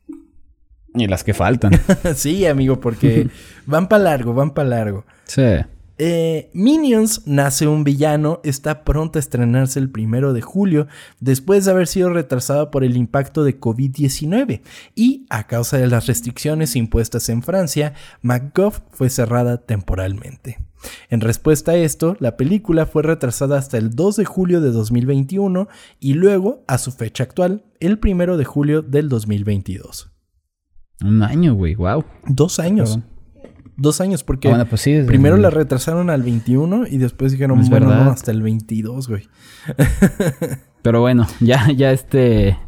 Y las que faltan. sí, amigo, porque van para largo, van para largo. sí. Eh, Minions nace un villano, está pronto a estrenarse el primero de julio, después de haber sido retrasada por el impacto de COVID-19 y a causa de las restricciones impuestas en Francia, MacGuff fue cerrada temporalmente. En respuesta a esto, la película fue retrasada hasta el 2 de julio de 2021 y luego a su fecha actual, el primero de julio del 2022. Un año, güey. Wow. Dos años. Dos años, porque Ah, bueno, pues sí. Primero el- la retrasaron al 21 y después dijeron, bueno, no, hasta el 22, güey. Pero bueno, ya, ya este.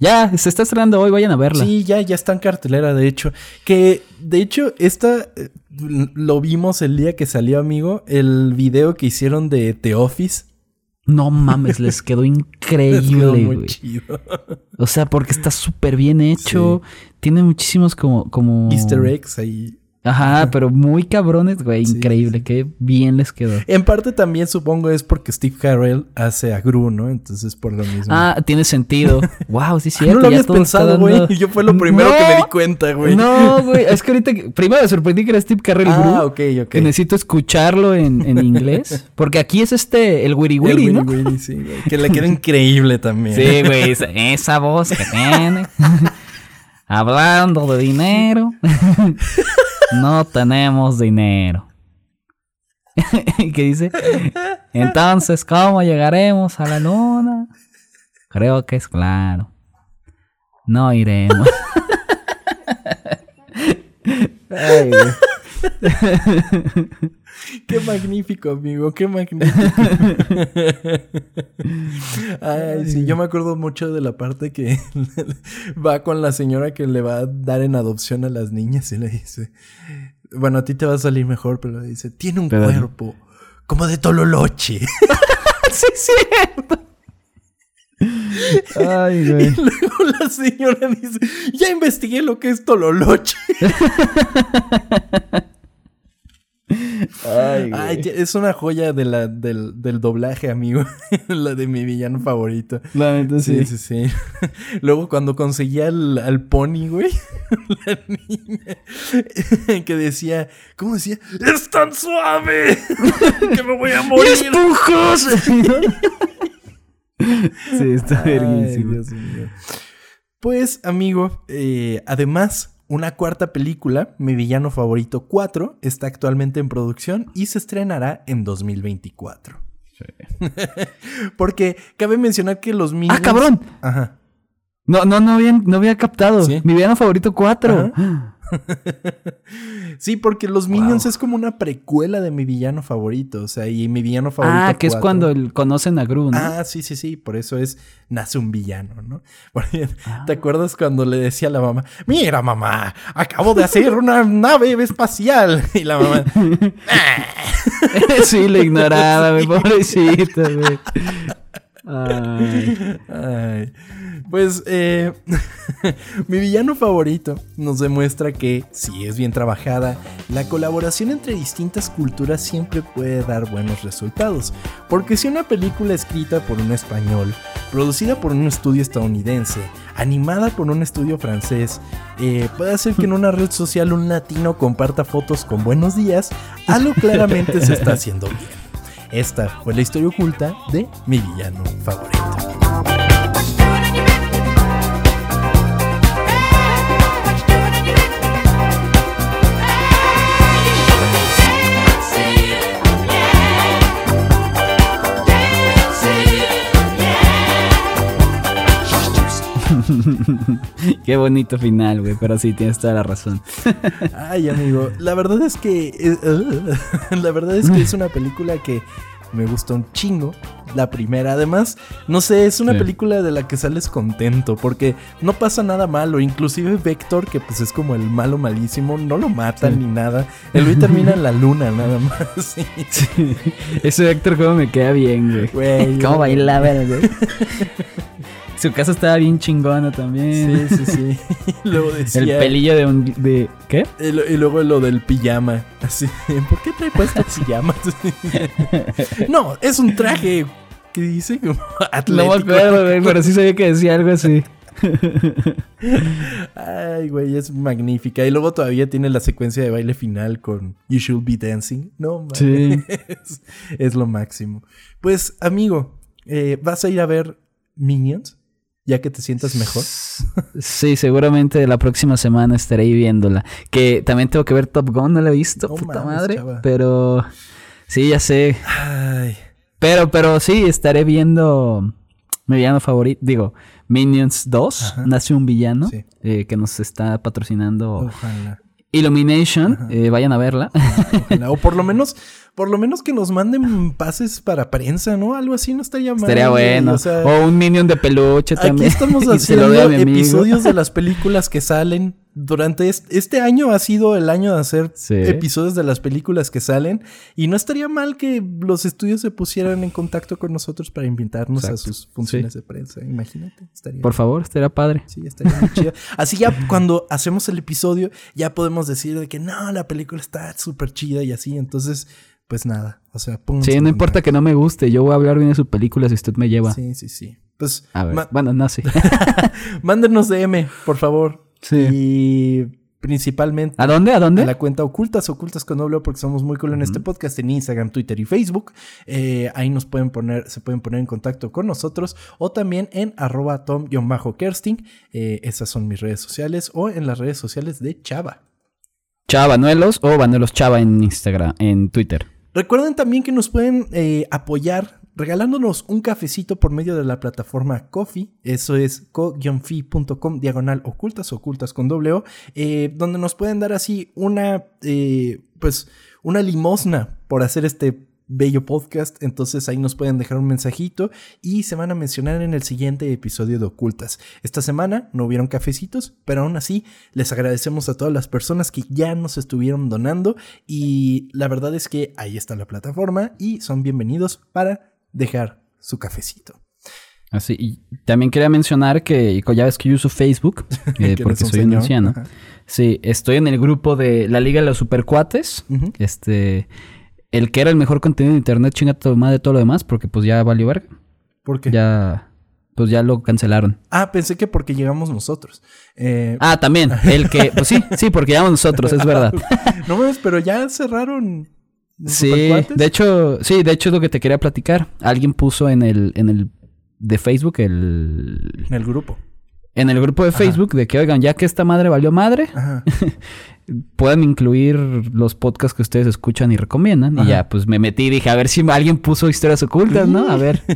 Ya, se está estrenando hoy, vayan a verla. Sí, ya, ya está en cartelera, de hecho. Que, de hecho, esta eh, lo vimos el día que salió, amigo, el video que hicieron de The Office. No mames, les quedó increíble, güey. chido. O sea, porque está súper bien hecho. Tiene muchísimos como, como. Easter eggs ahí. Ajá, pero muy cabrones, güey. Sí, Increíble. Qué bien les quedó. En parte también supongo es porque Steve Carell hace a Gru, ¿no? Entonces por lo mismo. Ah, tiene sentido. wow, sí, es Ah, cierto. no lo habías pensado, güey. dando- Yo fue lo primero No. que me di cuenta, güey. No, güey. Es que ahorita. Primero me sorprendí que era Steve Carrell Ah, Gru, ok, ok. Que necesito escucharlo en, en inglés. Porque aquí es este, el Wiri El Wiri, ¿no? Willy Willy, sí, güey. Que le queda increíble también. Sí, güey. Esa, esa voz que tiene. Hablando de dinero. No tenemos dinero. ¿Qué dice? Entonces, ¿cómo llegaremos a la luna? Creo que es claro. No iremos. Ay. Qué magnífico, amigo, qué magnífico. Ay, sí, yo me acuerdo mucho de la parte que va con la señora que le va a dar en adopción a las niñas y le dice, bueno, a ti te va a salir mejor, pero le dice, tiene un Pero- cuerpo como de tololoche. sí, es cierto. Ay, güey. Y luego la señora dice, ya investigué lo que es tololoche. Ay, Ay, ya- es una joya de la, del, del doblaje, amigo. la de mi villano favorito. La neta, Sí, sí, sí. Luego cuando conseguía al, al pony, güey, la niña que decía, ¿cómo decía? ¡Es tan suave! ¡Que me voy a morir! ¡Esponjoso! sí, está verguísimo. Pues, amigo, eh, además, una cuarta película, Mi Villano Favorito 4, está actualmente en producción y se estrenará en 2024. Porque cabe mencionar que los Minions... ¡Ah, cabrón! Ajá. No, no, no había, no había captado. Sí. Mi villano favorito 4. Sí, porque los Minions es como una precuela de mi villano favorito. O sea, y mi villano favorito. Ah, que es 4. cuando el- conocen a Gru, ¿no? Ah, sí, sí, sí. Por eso es nace un villano, ¿no? Porque, Ah. ¿Te acuerdas cuando le decía a la mamá, mira mamá, acabo de hacer una nave espacial? Y la mamá, sí, lo ignoraba, pobrecito, güey. Ay. Ay, pues eh, mi villano favorito nos demuestra que si es bien trabajada, la colaboración entre distintas culturas siempre puede dar buenos resultados. Porque si una película escrita por un español, producida por un estudio estadounidense, animada por un estudio francés, eh, puede hacer que en una red social un latino comparta fotos con buenos días, algo claramente se está haciendo bien. Esta fue la historia oculta de mi villano favorito. Qué bonito final, güey, pero sí, tienes toda la razón. Ay, amigo, la verdad es que uh, la verdad es que es una película que me gustó un chingo. La primera, además, no sé, es una Sí. película de la que sales contento porque no pasa nada malo. Inclusive Vector, que pues es como el malo malísimo, no lo matan Sí. ni nada. El güey termina en la luna, nada más. Sí. Ese Héctor, cómo me queda bien, güey. Güey, Cómo bailaba, güey. Su casa estaba bien chingona también. Sí, sí, sí. Luego decía. El pelillo de un... De, ¿Qué? Y, lo- y luego lo del pijama. Así, ¿por qué trae puesto pijama? no, es un traje que dice como No me atlético. acuerdo, güey, pero sí sabía que decía algo así. Ay, güey, es magnífica. Y luego todavía tiene la secuencia de baile final con You Should Be Dancing. No. Sí. es, es lo máximo. Pues, amigo, eh, ¿vas a ir a ver Minions? Ya que te sientas mejor. Sí, seguramente la próxima semana estaré viéndola. Que también tengo que ver Top Gun, no la he visto, No puta mames, madre. chava. Pero sí, ya sé. Ay, Pero, pero sí, estaré viendo mi villano favorito. Digo, Minions 2, Ajá. Nace un villano, Sí. eh, que nos está patrocinando ojalá. Illumination. eh, vayan a verla. ojalá. O por lo menos por lo menos que nos manden pases para prensa, ¿no? Algo así no estaría mal. Estaría bueno. o sea, o un minion de peluche Aquí también. estamos se lo haciendo episodios de las películas que salen durante est- este año ha sido el año de hacer Sí. episodios de las películas que salen y no estaría mal que los estudios se pusieran en contacto con nosotros para invitarnos a Exacto. sus funciones de prensa. Imagínate, estaría Por favor, estaría padre. Sí, estaría muy chido. Así ya cuando hacemos el episodio, ya podemos decir de que no, la película está súper chida y así. Entonces, pues nada. O sea, Sí, no importa que no me guste. Yo voy a hablar bien de su película si usted me lleva. Sí, sí, sí. Pues A ver. Bueno, no sé. mándenos DM, por favor. Sí. Y principalmente ¿A dónde? ¿A a dónde? la cuenta ocultas, ocultas con doble porque somos muy cool en este podcast en Instagram, Twitter y Facebook. Eh, ahí nos pueden poner, se pueden poner en contacto con nosotros o también en arroba tom-kersting. Eh, esas son mis redes sociales o en las redes sociales de Chava. Chava Banuelos o Banuelos Chava en Instagram, en Twitter. Recuerden también que nos pueden eh, apoyar regalándonos un cafecito por medio de la plataforma Coffee. Eso es co-fi.com diagonal ocultas, ocultas con doble O, eh, donde nos pueden dar así una, eh, pues, una limosna por hacer este bello podcast. Entonces ahí nos pueden dejar un mensajito y se van a mencionar en el siguiente episodio de Ocultas. Esta semana no hubieron cafecitos, pero aún así les agradecemos a todas las personas que ya nos estuvieron donando y la verdad es que ahí está la plataforma y son bienvenidos para dejar su cafecito. Así, y también quería mencionar que ya ves que yo uso Facebook, eh, Que porque soy un anciano. ajá. Sí, estoy en el grupo de la Liga de los Supercuates. Este, el que era el mejor contenido de internet, chinga madre de todo lo demás, porque pues ya valió verga. ¿Por qué? Ya, pues ya lo cancelaron. Ah, pensé que porque llegamos nosotros. Eh, Ah, también, el que, pues sí, sí, porque llamamos nosotros, es verdad. no mames, pero ya cerraron. Sí, de hecho, sí, de hecho es lo que te quería platicar. Alguien puso en el, en el de Facebook, el, En el grupo. en el grupo de Facebook, de que oigan, ya que esta madre valió madre, Ajá. pueden incluir los podcasts que ustedes escuchan y recomiendan. Ajá. Y ya, pues me metí y dije, a ver si alguien puso historias ocultas, ¿no? A ver.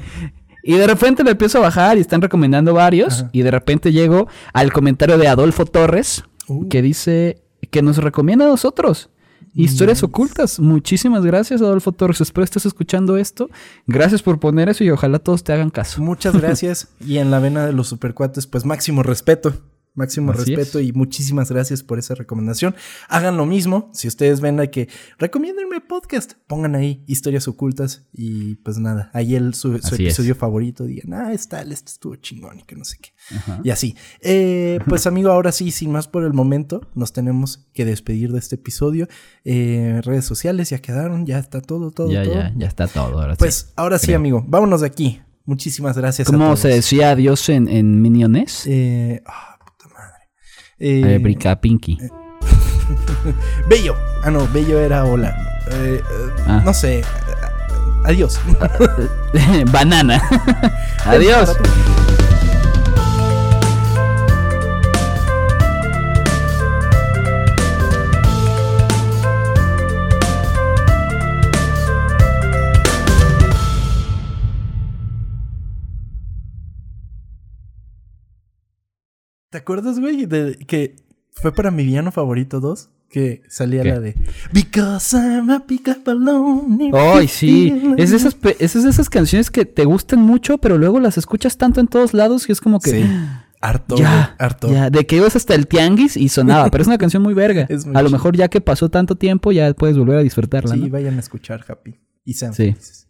Y de repente lo empiezo a bajar y están recomendando varios. Ajá. Y de repente llego al comentario de Adolfo Torres, Uh. que dice que nos recomienda a nosotros. Historias ocultas. Muchísimas gracias, Adolfo Torres. Espero estés escuchando esto. Gracias por poner eso y ojalá todos te hagan caso. Muchas gracias. y en la vena de los supercuates, pues máximo respeto. Máximo Así respeto es. y muchísimas gracias por esa recomendación. Hagan lo mismo. Si ustedes ven a que recomiéndenme podcast, pongan ahí historias ocultas y pues nada, ahí el su, su es. episodio favorito digan, ah, está, este estuvo chingón y que no sé qué. Ajá. Y así. Eh, pues amigo, ahora sí, sin más por el momento, nos tenemos que despedir de este episodio. Eh, redes sociales ya quedaron, ya está todo, todo, Ya, todo. ya, ya está todo. Ahora sí. Pues ahora sí, creo. amigo, vámonos de aquí. Muchísimas gracias a ¿Cómo todos. se decía adiós en, en Miniones? Eh, ah. Eh, Eh, Pinky. bello. Ah, no, Bello era hola. Eh, eh, Ah. No sé. Adiós. Banana. Adiós. ¿Te acuerdas, güey, de que fue para mi villano favorito 2? Que salía ¿Qué? la de Because I'm a pick up alone. Ay, sí. Es de, like-" esas, es de esas canciones que te gustan mucho, pero luego las escuchas tanto en todos lados que es como que. Sí. Harto, Ya, harto. ya, de que ibas hasta el tianguis y sonaba, pero es una canción muy verga. Muy a lo mejor ya que pasó tanto tiempo ya puedes volver a disfrutarla, Sí, ¿no? vayan a escuchar Happy. Y sean Sí. felices.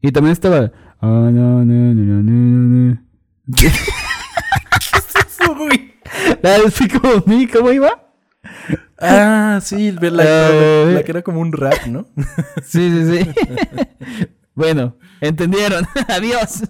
Y también estaba no, no, no. Uy. La de Me, ¿cómo iba? Ah, sí, la, la- la que era como un rap, ¿no? Sí, sí, sí. bueno, entendieron. Adiós.